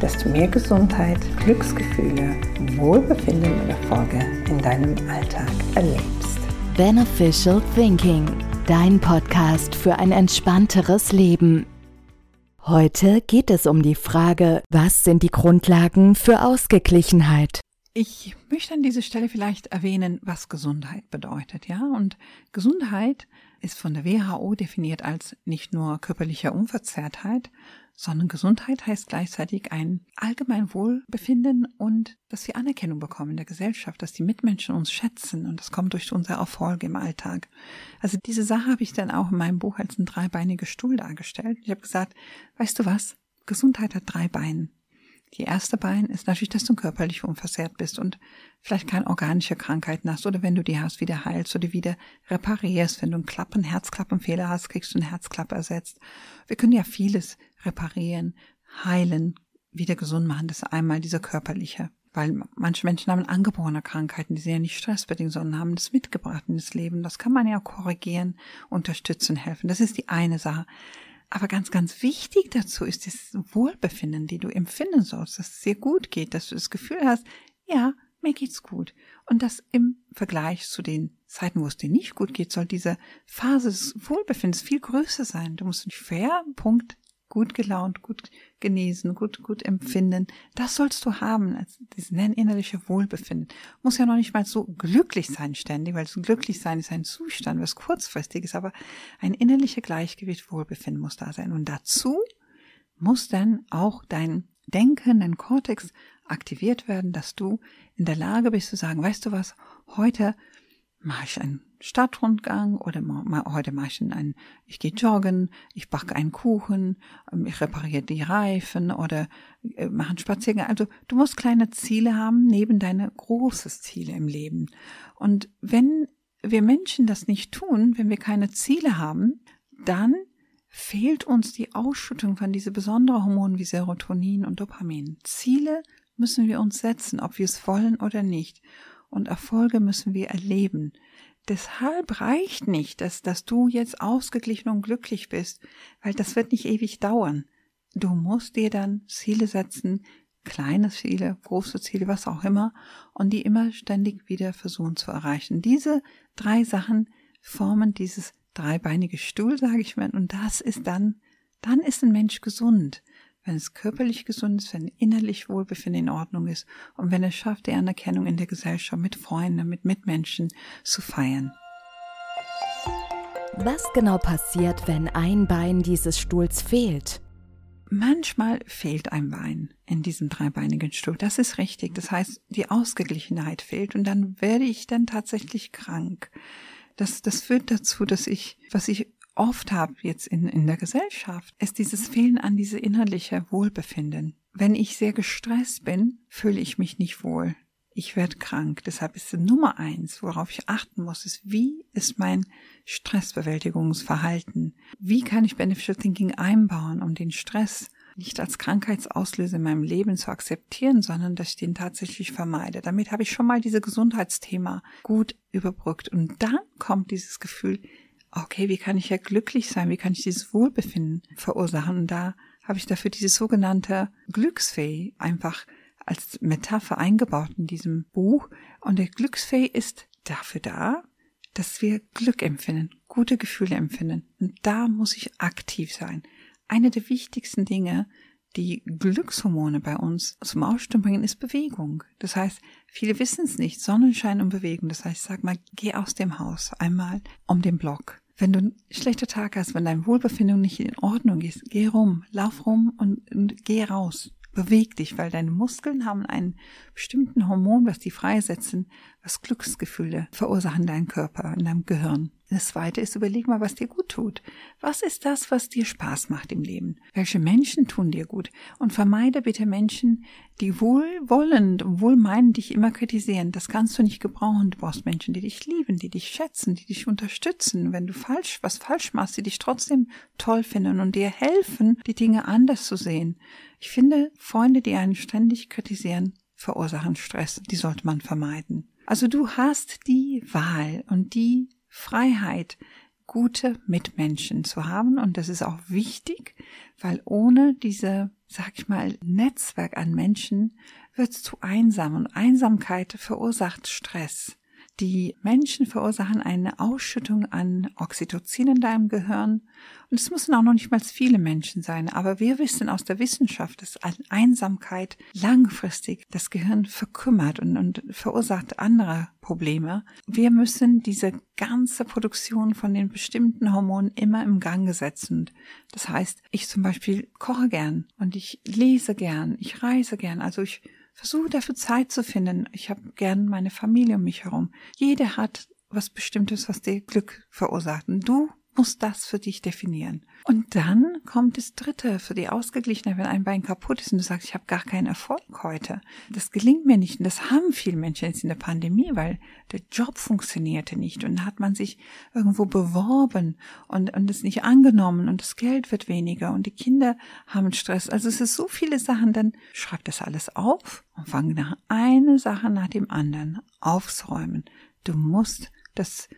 dass du mehr Gesundheit, Glücksgefühle, Wohlbefinden und Erfolge in deinem Alltag erlebst. Beneficial Thinking, dein Podcast für ein entspannteres Leben. Heute geht es um die Frage, was sind die Grundlagen für Ausgeglichenheit? Ich möchte an dieser Stelle vielleicht erwähnen, was Gesundheit bedeutet, ja? Und Gesundheit ist von der WHO definiert als nicht nur körperliche Unverzehrtheit, sondern Gesundheit heißt gleichzeitig ein allgemein Wohlbefinden und dass wir Anerkennung bekommen in der Gesellschaft, dass die Mitmenschen uns schätzen und das kommt durch unsere Erfolge im Alltag. Also diese Sache habe ich dann auch in meinem Buch als ein dreibeiniger Stuhl dargestellt. Ich habe gesagt, weißt du was? Gesundheit hat drei Beine. Die erste Bein ist natürlich, dass du körperlich unversehrt bist und vielleicht keine organische Krankheiten hast oder wenn du die hast, wieder heilst oder wieder reparierst. Wenn du einen Klappen, Herzklappenfehler hast, kriegst du eine Herzklappe ersetzt. Wir können ja vieles reparieren, heilen, wieder gesund machen. Das ist einmal dieser körperliche. Weil manche Menschen haben angeborene Krankheiten, die sind ja nicht stressbedingt, sondern haben das mitgebracht das Leben. Das kann man ja korrigieren, unterstützen, helfen. Das ist die eine Sache. Aber ganz, ganz wichtig dazu ist das Wohlbefinden, die du empfinden sollst, dass es dir gut geht, dass du das Gefühl hast, ja, mir geht's gut. Und das im Vergleich zu den Zeiten, wo es dir nicht gut geht, soll diese Phase des Wohlbefindens viel größer sein. Du musst einen fairen Punkt gut gelaunt, gut genesen, gut, gut empfinden. Das sollst du haben, als dieses nennen innerliche Wohlbefinden. Muss ja noch nicht mal so glücklich sein ständig, weil so glücklich sein ist ein Zustand, was kurzfristig ist, aber ein innerlicher Gleichgewicht, Wohlbefinden muss da sein. Und dazu muss dann auch dein Denken, dein Kortex aktiviert werden, dass du in der Lage bist zu sagen, weißt du was, heute mache ich einen Stadtrundgang oder heute mache ich einen, ich gehe joggen, ich backe einen Kuchen, ähm, ich repariere die Reifen oder äh, mache einen Spaziergang. Also du musst kleine Ziele haben neben deine großes Ziele im Leben. Und wenn wir Menschen das nicht tun, wenn wir keine Ziele haben, dann fehlt uns die Ausschüttung von diese besonderen Hormonen wie Serotonin und Dopamin. Ziele müssen wir uns setzen, ob wir es wollen oder nicht und Erfolge müssen wir erleben. Deshalb reicht nicht, dass, dass du jetzt ausgeglichen und glücklich bist, weil das wird nicht ewig dauern. Du musst dir dann Ziele setzen, kleine Ziele, große Ziele, was auch immer, und die immer ständig wieder versuchen zu erreichen. Diese drei Sachen formen dieses dreibeinige Stuhl, sage ich mal, und das ist dann, dann ist ein Mensch gesund wenn es körperlich gesund ist, wenn innerlich Wohlbefinden in Ordnung ist und wenn es schafft, die Anerkennung in der Gesellschaft mit Freunden, mit Mitmenschen zu feiern. Was genau passiert, wenn ein Bein dieses Stuhls fehlt? Manchmal fehlt ein Bein in diesem dreibeinigen Stuhl. Das ist richtig. Das heißt, die Ausgeglichenheit fehlt und dann werde ich dann tatsächlich krank. Das, das führt dazu, dass ich, was ich oft habe jetzt in, in der Gesellschaft, ist dieses Fehlen an diese innerliche Wohlbefinden. Wenn ich sehr gestresst bin, fühle ich mich nicht wohl. Ich werde krank. Deshalb ist die Nummer eins, worauf ich achten muss, ist, wie ist mein Stressbewältigungsverhalten? Wie kann ich Beneficial Thinking einbauen, um den Stress nicht als Krankheitsauslöser in meinem Leben zu akzeptieren, sondern dass ich den tatsächlich vermeide. Damit habe ich schon mal diese Gesundheitsthema gut überbrückt. Und dann kommt dieses Gefühl, okay, wie kann ich ja glücklich sein? Wie kann ich dieses Wohlbefinden verursachen? Und da habe ich dafür diese sogenannte Glücksfee einfach als Metapher eingebaut in diesem Buch. Und der Glücksfee ist dafür da, dass wir Glück empfinden, gute Gefühle empfinden. Und da muss ich aktiv sein. Eine der wichtigsten Dinge, die Glückshormone bei uns zum Ausstrom bringen, ist Bewegung. Das heißt, viele wissen es nicht, Sonnenschein und Bewegung. Das heißt, sag mal, geh aus dem Haus einmal um den Block. Wenn du einen schlechten Tag hast, wenn dein Wohlbefinden nicht in Ordnung ist, geh rum, lauf rum und, und geh raus. Beweg dich, weil deine Muskeln haben einen bestimmten Hormon, was die freisetzen, was Glücksgefühle verursachen deinen Körper, in deinem Gehirn. Das zweite ist, überleg mal, was dir gut tut. Was ist das, was dir Spaß macht im Leben? Welche Menschen tun dir gut? Und vermeide bitte Menschen, die wohlwollend und wohlmeinend dich immer kritisieren. Das kannst du nicht gebrauchen. Du brauchst Menschen, die dich lieben, die dich schätzen, die dich unterstützen. Wenn du falsch, was falsch machst, die dich trotzdem toll finden und dir helfen, die Dinge anders zu sehen. Ich finde, Freunde, die einen ständig kritisieren, verursachen Stress. Die sollte man vermeiden. Also du hast die Wahl und die Freiheit, gute Mitmenschen zu haben. Und das ist auch wichtig, weil ohne diese, sag ich mal, Netzwerk an Menschen wird es zu einsam und Einsamkeit verursacht Stress. Die Menschen verursachen eine Ausschüttung an Oxytocin in deinem Gehirn. Und es müssen auch noch nicht mal viele Menschen sein. Aber wir wissen aus der Wissenschaft, dass Einsamkeit langfristig das Gehirn verkümmert und, und verursacht andere Probleme. Wir müssen diese ganze Produktion von den bestimmten Hormonen immer im Gange setzen. Das heißt, ich zum Beispiel koche gern und ich lese gern, ich reise gern. Also ich Versuche dafür Zeit zu finden. Ich habe gern meine Familie um mich herum. Jeder hat was Bestimmtes, was dir Glück verursacht. Und du musst das für dich definieren. Und dann kommt das Dritte für die Ausgeglichenheit, wenn ein Bein kaputt ist und du sagst, ich habe gar keinen Erfolg heute. Das gelingt mir nicht. Und das haben viele Menschen jetzt in der Pandemie, weil der Job funktionierte nicht. Und hat man sich irgendwo beworben und, und es nicht angenommen und das Geld wird weniger und die Kinder haben Stress. Also es ist so viele Sachen. Dann schreib das alles auf und fang nach eine Sache nach dem anderen aufzuräumen. Du musst das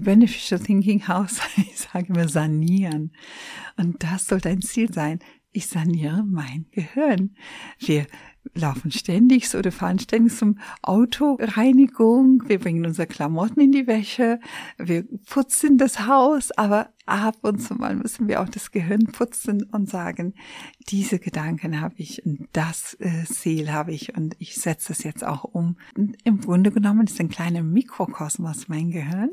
Beneficial Thinking House, ich sage immer sanieren. Und das soll dein Ziel sein. Ich saniere mein Gehirn. Wir laufen ständig oder fahren ständig zum Autoreinigung. Wir bringen unsere Klamotten in die Wäsche. Wir putzen das Haus. Aber ab und zu mal müssen wir auch das Gehirn putzen und sagen, diese Gedanken habe ich und das äh, Ziel habe ich und ich setze es jetzt auch um. Und Im Grunde genommen ist ein kleiner Mikrokosmos mein Gehirn.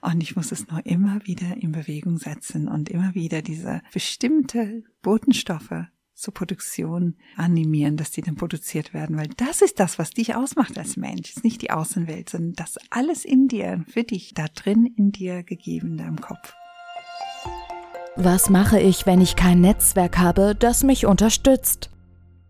Und ich muss es nur immer wieder in Bewegung setzen und immer wieder diese bestimmte Botenstoffe zur Produktion animieren, dass die dann produziert werden, weil das ist das, was dich ausmacht als Mensch, ist nicht die Außenwelt, sondern das alles in dir, für dich, da drin in dir gegeben, in deinem Kopf. Was mache ich, wenn ich kein Netzwerk habe, das mich unterstützt?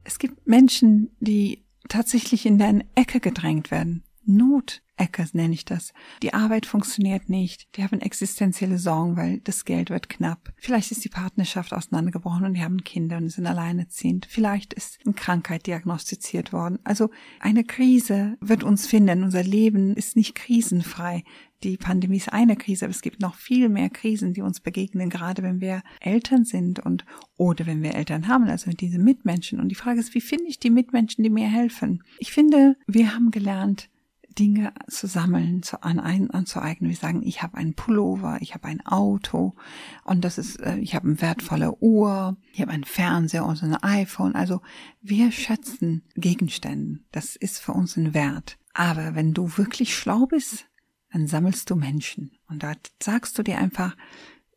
Es gibt Menschen, die tatsächlich in deine Ecke gedrängt werden. Not Ecke nenne ich das. Die Arbeit funktioniert nicht. Die haben existenzielle Sorgen, weil das Geld wird knapp. Vielleicht ist die Partnerschaft auseinandergebrochen und die haben Kinder und sind alleinerziehend. Vielleicht ist eine Krankheit diagnostiziert worden. Also eine Krise wird uns finden. Unser Leben ist nicht krisenfrei. Die Pandemie ist eine Krise, aber es gibt noch viel mehr Krisen, die uns begegnen, gerade wenn wir Eltern sind und oder wenn wir Eltern haben, also diese Mitmenschen. Und die Frage ist, wie finde ich die Mitmenschen, die mir helfen? Ich finde, wir haben gelernt, Dinge zu sammeln, zu an, ein, anzueignen. Wir sagen, ich habe einen Pullover, ich habe ein Auto und das ist, äh, ich habe eine wertvolle Uhr, ich habe einen Fernseher und so ein iPhone. Also wir schätzen Gegenstände. Das ist für uns ein Wert. Aber wenn du wirklich schlau bist, dann sammelst du Menschen und da sagst du dir einfach,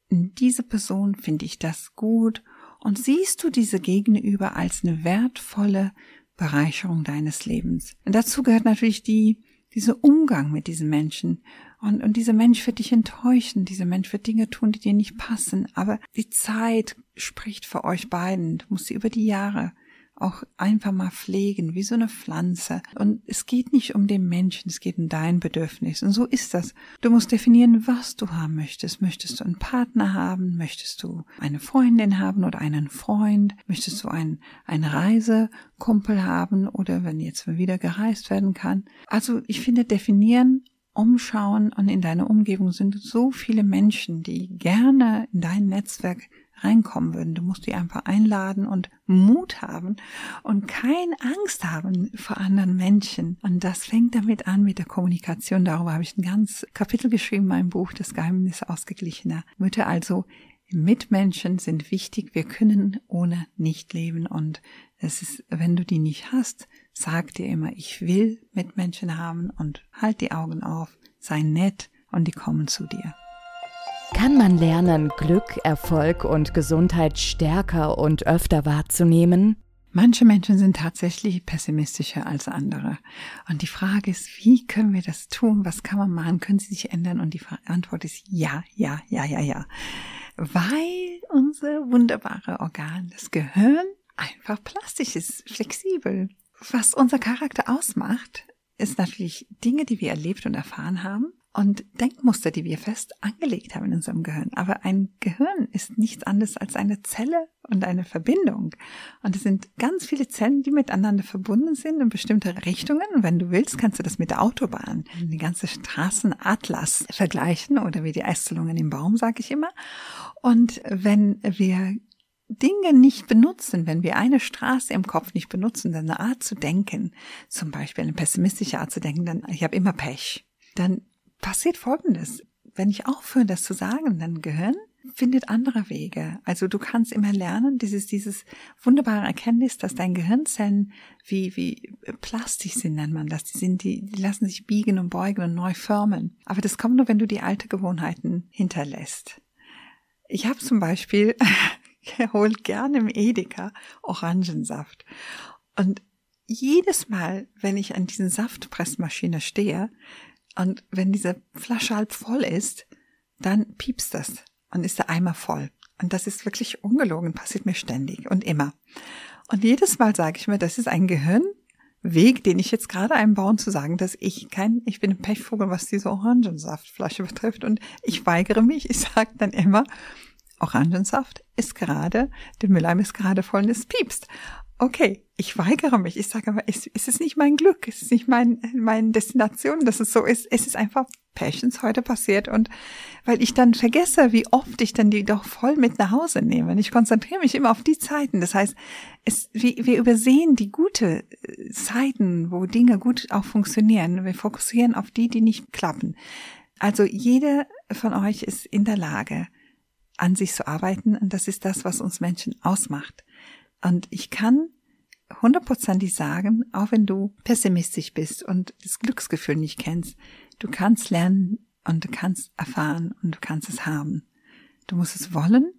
in diese Person finde ich das gut und siehst du diese Gegenüber als eine wertvolle Bereicherung deines Lebens. Und dazu gehört natürlich die dieser Umgang mit diesen Menschen. Und, und dieser Mensch wird dich enttäuschen, dieser Mensch wird Dinge tun, die dir nicht passen. Aber die Zeit spricht für euch beiden. Du musst sie über die Jahre auch einfach mal pflegen, wie so eine Pflanze. Und es geht nicht um den Menschen, es geht um dein Bedürfnis. Und so ist das. Du musst definieren, was du haben möchtest. Möchtest du einen Partner haben? Möchtest du eine Freundin haben oder einen Freund? Möchtest du einen, einen Reisekumpel haben oder wenn jetzt wieder gereist werden kann? Also ich finde, definieren umschauen und in deiner Umgebung sind so viele Menschen, die gerne in dein Netzwerk reinkommen würden. Du musst die einfach einladen und Mut haben und keine Angst haben vor anderen Menschen. Und das fängt damit an mit der Kommunikation. Darüber habe ich ein ganz Kapitel geschrieben in meinem Buch, Das Geheimnis ausgeglichener Mütter. Also Mitmenschen sind wichtig. Wir können ohne nicht leben. Und es ist, wenn du die nicht hast, sag dir immer, ich will Mitmenschen haben und halt die Augen auf, sei nett und die kommen zu dir. Kann man lernen, Glück, Erfolg und Gesundheit stärker und öfter wahrzunehmen? Manche Menschen sind tatsächlich pessimistischer als andere. Und die Frage ist, wie können wir das tun? Was kann man machen? Können sie sich ändern? Und die Antwort ist ja, ja, ja, ja, ja. Weil unser wunderbare Organ, das Gehirn, einfach plastisch ist, flexibel. Was unser Charakter ausmacht, ist natürlich Dinge, die wir erlebt und erfahren haben und Denkmuster, die wir fest angelegt haben in unserem Gehirn. Aber ein Gehirn ist nichts anderes als eine Zelle und eine Verbindung. Und es sind ganz viele Zellen, die miteinander verbunden sind in bestimmte Richtungen. Und wenn du willst, kannst du das mit der Autobahn, die ganze Straßenatlas vergleichen oder wie die Ästelungen im Baum, sage ich immer. Und wenn wir Dinge nicht benutzen, wenn wir eine Straße im Kopf nicht benutzen, dann eine Art zu denken, zum Beispiel eine pessimistische Art zu denken, dann ich habe immer Pech, dann passiert Folgendes. Wenn ich aufhöre, das zu sagen, dann Gehirn findet andere Wege. Also du kannst immer lernen, dieses, dieses wunderbare Erkenntnis, dass dein Gehirnzellen wie, wie plastisch sind, nennt man das. Die sind, die, die lassen sich biegen und beugen und neu formen. Aber das kommt nur, wenn du die alte Gewohnheiten hinterlässt. Ich habe zum Beispiel geholt gerne im Edeka Orangensaft. Und jedes Mal, wenn ich an diesen Saftpressmaschine stehe, und wenn diese Flasche halb voll ist, dann piepst das und ist der Eimer voll. Und das ist wirklich ungelogen, passiert mir ständig und immer. Und jedes Mal sage ich mir, das ist ein Gehirnweg, den ich jetzt gerade einbauen, zu sagen, dass ich kein, ich bin ein Pechvogel, was diese Orangensaftflasche betrifft. Und ich weigere mich, ich sage dann immer, Orangensaft ist gerade, der Mülleimer ist gerade voll und es piepst okay, ich weigere mich. Ich sage aber, es, es ist nicht mein Glück, es ist nicht mein, meine Destination, dass es so ist. Es ist einfach Passions heute passiert und weil ich dann vergesse, wie oft ich dann die doch voll mit nach Hause nehme. Und ich konzentriere mich immer auf die Zeiten. Das heißt, es, wir, wir übersehen die gute äh, Zeiten, wo Dinge gut auch funktionieren. Wir fokussieren auf die, die nicht klappen. Also jeder von euch ist in der Lage, an sich zu arbeiten und das ist das, was uns Menschen ausmacht. Und ich kann hundertprozentig sagen, auch wenn du pessimistisch bist und das Glücksgefühl nicht kennst, du kannst lernen und du kannst erfahren und du kannst es haben. Du musst es wollen.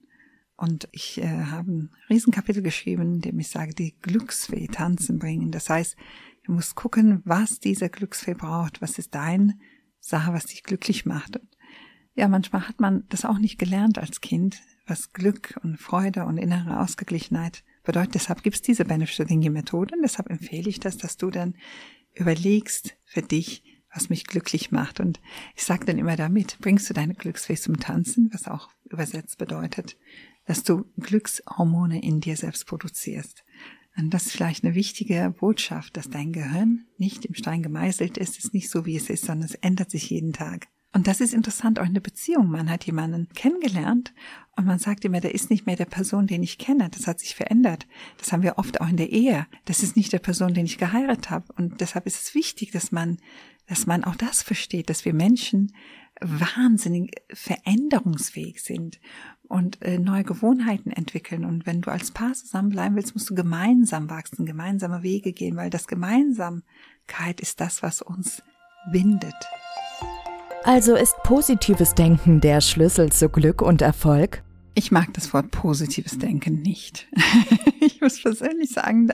Und ich äh, habe ein Riesenkapitel geschrieben, in dem ich sage, die Glücksfee tanzen bringen. Das heißt, du musst gucken, was dieser Glücksfee braucht, was ist dein Sache, was dich glücklich macht. Und ja, manchmal hat man das auch nicht gelernt als Kind, was Glück und Freude und innere Ausgeglichenheit bedeutet. Deshalb gibt es diese Benefit-Methode und deshalb empfehle ich das, dass du dann überlegst für dich, was mich glücklich macht. Und ich sage dann immer damit, bringst du deine Glücksfee zum Tanzen, was auch übersetzt bedeutet, dass du Glückshormone in dir selbst produzierst. Und das ist vielleicht eine wichtige Botschaft, dass dein Gehirn nicht im Stein gemeißelt ist, ist nicht so, wie es ist, sondern es ändert sich jeden Tag. Und das ist interessant auch in der Beziehung. Man hat jemanden kennengelernt und man sagt immer, der ist nicht mehr der Person, den ich kenne. Das hat sich verändert. Das haben wir oft auch in der Ehe. Das ist nicht der Person, den ich geheiratet habe. Und deshalb ist es wichtig, dass man, dass man auch das versteht, dass wir Menschen wahnsinnig veränderungsfähig sind und äh, neue Gewohnheiten entwickeln. Und wenn du als Paar zusammenbleiben willst, musst du gemeinsam wachsen, gemeinsame Wege gehen, weil das Gemeinsamkeit ist das, was uns bindet. Also ist positives Denken der Schlüssel zu Glück und Erfolg? Ich mag das Wort positives Denken nicht. ich muss persönlich sagen,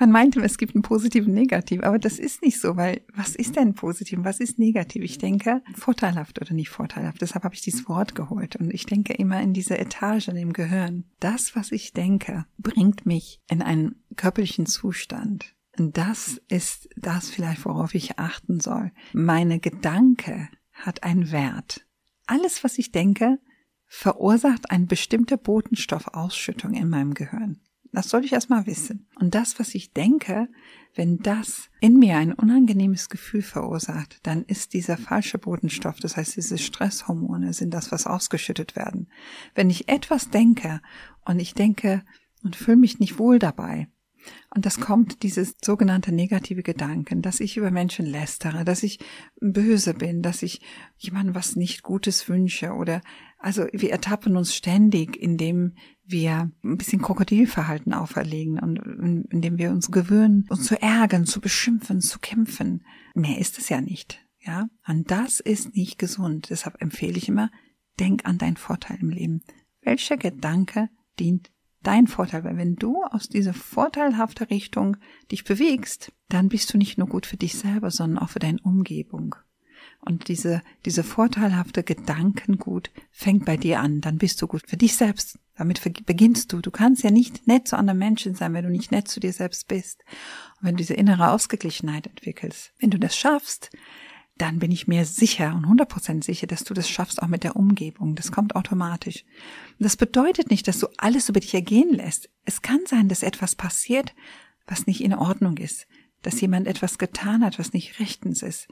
man meinte, es gibt ein positiv und negativ, aber das ist nicht so, weil was ist denn positiv, was ist negativ? Ich denke, vorteilhaft oder nicht vorteilhaft. Deshalb habe ich dieses Wort geholt und ich denke immer in diese Etagen im Gehirn. Das, was ich denke, bringt mich in einen körperlichen Zustand. Und das ist das vielleicht, worauf ich achten soll. Meine Gedanke hat einen Wert. Alles, was ich denke, verursacht eine bestimmte Botenstoffausschüttung in meinem Gehirn. Das soll ich erstmal wissen. Und das, was ich denke, wenn das in mir ein unangenehmes Gefühl verursacht, dann ist dieser falsche Botenstoff, das heißt diese Stresshormone, sind das, was ausgeschüttet werden. Wenn ich etwas denke und ich denke und fühle mich nicht wohl dabei, und das kommt, dieses sogenannte negative Gedanken, dass ich über Menschen lästere, dass ich böse bin, dass ich jemandem was nicht Gutes wünsche oder, also wir ertappen uns ständig, indem wir ein bisschen Krokodilverhalten auferlegen und indem wir uns gewöhnen, uns zu ärgern, zu beschimpfen, zu kämpfen. Mehr ist es ja nicht. Ja, und das ist nicht gesund. Deshalb empfehle ich immer, denk an deinen Vorteil im Leben. Welcher Gedanke dient dein Vorteil. Weil wenn du aus dieser vorteilhaften Richtung dich bewegst, dann bist du nicht nur gut für dich selber, sondern auch für deine Umgebung. Und diese, diese vorteilhafte Gedankengut fängt bei dir an. Dann bist du gut für dich selbst. Damit beginnst du. Du kannst ja nicht nett zu anderen Menschen sein, wenn du nicht nett zu dir selbst bist. Und wenn du diese innere Ausgeglichenheit entwickelst. Wenn du das schaffst, dann bin ich mir sicher und 100% sicher, dass du das schaffst auch mit der Umgebung. Das kommt automatisch. das bedeutet nicht, dass du alles über dich ergehen lässt. Es kann sein, dass etwas passiert, was nicht in Ordnung ist. Dass jemand etwas getan hat, was nicht rechtens ist.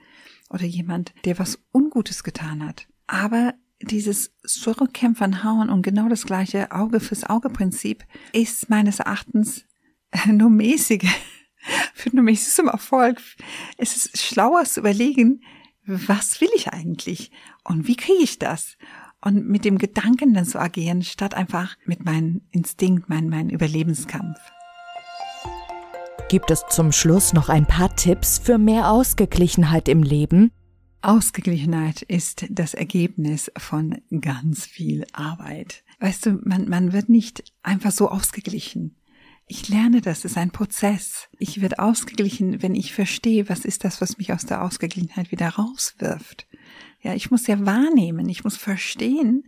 Oder jemand, der was Ungutes getan hat. Aber dieses Zurückkämpfern, Hauen und genau das gleiche Auge fürs Auge Prinzip ist meines Erachtens nur mäßige für mich zum Erfolg. Es ist schlauer zu überlegen, was will ich eigentlich und wie kriege ich das? Und mit dem Gedanken dann zu agieren, statt einfach mit meinem Instinkt, meinem mein Überlebenskampf. Gibt es zum Schluss noch ein paar Tipps für mehr Ausgeglichenheit im Leben? Ausgeglichenheit ist das Ergebnis von ganz viel Arbeit. Weißt du, man, man wird nicht einfach so ausgeglichen. Ich lerne das, es ist ein Prozess. Ich werde ausgeglichen, wenn ich verstehe, was ist das, was mich aus der Ausgeglichenheit wieder rauswirft. Ja, ich muss ja wahrnehmen, ich muss verstehen,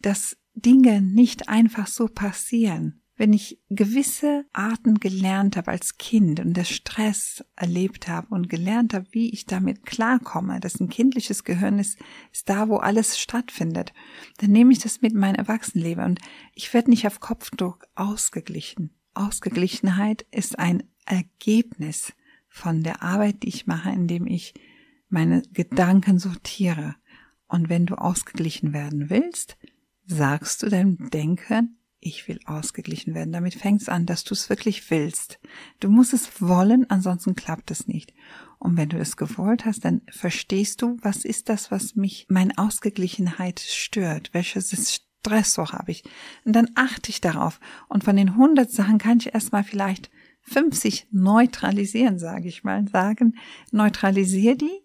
dass Dinge nicht einfach so passieren. Wenn ich gewisse Arten gelernt habe als Kind und der Stress erlebt habe und gelernt habe, wie ich damit klarkomme, dass ein kindliches Gehirn ist, ist da, wo alles stattfindet, dann nehme ich das mit meinem Erwachsenenleben und ich werde nicht auf Kopfdruck ausgeglichen. Ausgeglichenheit ist ein Ergebnis von der Arbeit, die ich mache, indem ich meine Gedanken sortiere. Und wenn du ausgeglichen werden willst, sagst du deinem Denken, ich will ausgeglichen werden. Damit fängt es an, dass du es wirklich willst. Du musst es wollen, ansonsten klappt es nicht. Und wenn du es gewollt hast, dann verstehst du, was ist das, was mich, meine Ausgeglichenheit stört? Welches Stressor habe ich. Und dann achte ich darauf. Und von den 100 Sachen kann ich erstmal vielleicht 50 neutralisieren, sage ich mal. Sagen, neutralisier die,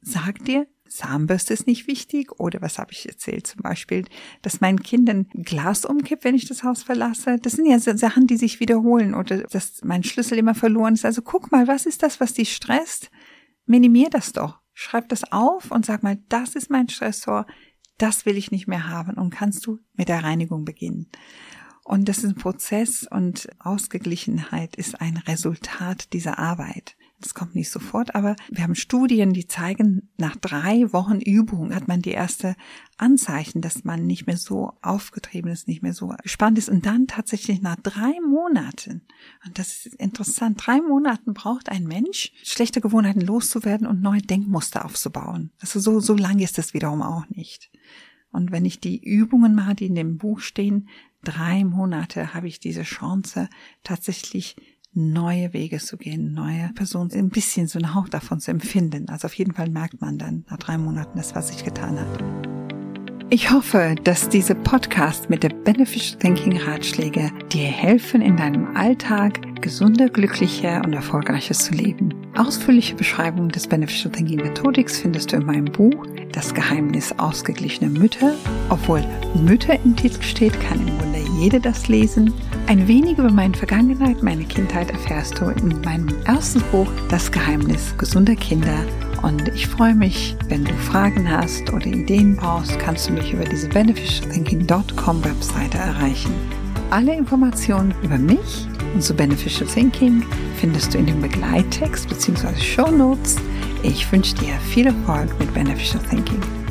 sag dir, Zahnbürste ist nicht wichtig. Oder was habe ich erzählt? Zum Beispiel, dass mein Kind ein Glas umkippt, wenn ich das Haus verlasse. Das sind ja Sachen, die sich wiederholen. Oder dass mein Schlüssel immer verloren ist. Also guck mal, was ist das, was dich stresst? Minimier das doch. Schreib das auf und sag mal, das ist mein Stressor das will ich nicht mehr haben und kannst du mit der Reinigung beginnen. Und das ist ein Prozess und Ausgeglichenheit ist ein Resultat dieser Arbeit. Das kommt nicht sofort, aber wir haben Studien, die zeigen, nach drei Wochen Übung hat man die erste Anzeichen, dass man nicht mehr so aufgetrieben ist, nicht mehr so gespannt ist. Und dann tatsächlich nach drei Monaten, und das ist interessant, drei Monaten braucht ein Mensch, schlechte Gewohnheiten loszuwerden und neue Denkmuster aufzubauen. Also so, so lange ist das wiederum auch nicht. Und wenn ich die Übungen mache, die in dem Buch stehen, drei Monate habe ich diese Chance, tatsächlich neue Wege zu gehen, neue Personen, ein bisschen so einen Hauch davon zu empfinden. Also auf jeden Fall merkt man dann nach drei Monaten das, was sich getan hat. Ich hoffe, dass diese Podcast mit der Beneficial Thinking Ratschläge dir helfen, in deinem Alltag gesunder, glücklicher und erfolgreicher zu leben. Ausführliche Beschreibung des Beneficial Thinking Methodics findest du in meinem Buch Das Geheimnis ausgeglichener Mütter. Obwohl Mütter im Titel steht, kann im Grunde jede das lesen. Ein wenig über meine Vergangenheit, meine Kindheit erfährst du in meinem ersten Buch Das Geheimnis gesunder Kinder und ich freue mich, wenn du Fragen hast oder Ideen brauchst, kannst du mich über diese beneficialthinking.com Webseite erreichen. Alle Informationen über mich und zu Beneficial Thinking findest du in dem Begleittext bzw. Show Notes. Ich wünsche dir viel Erfolg mit Beneficial Thinking.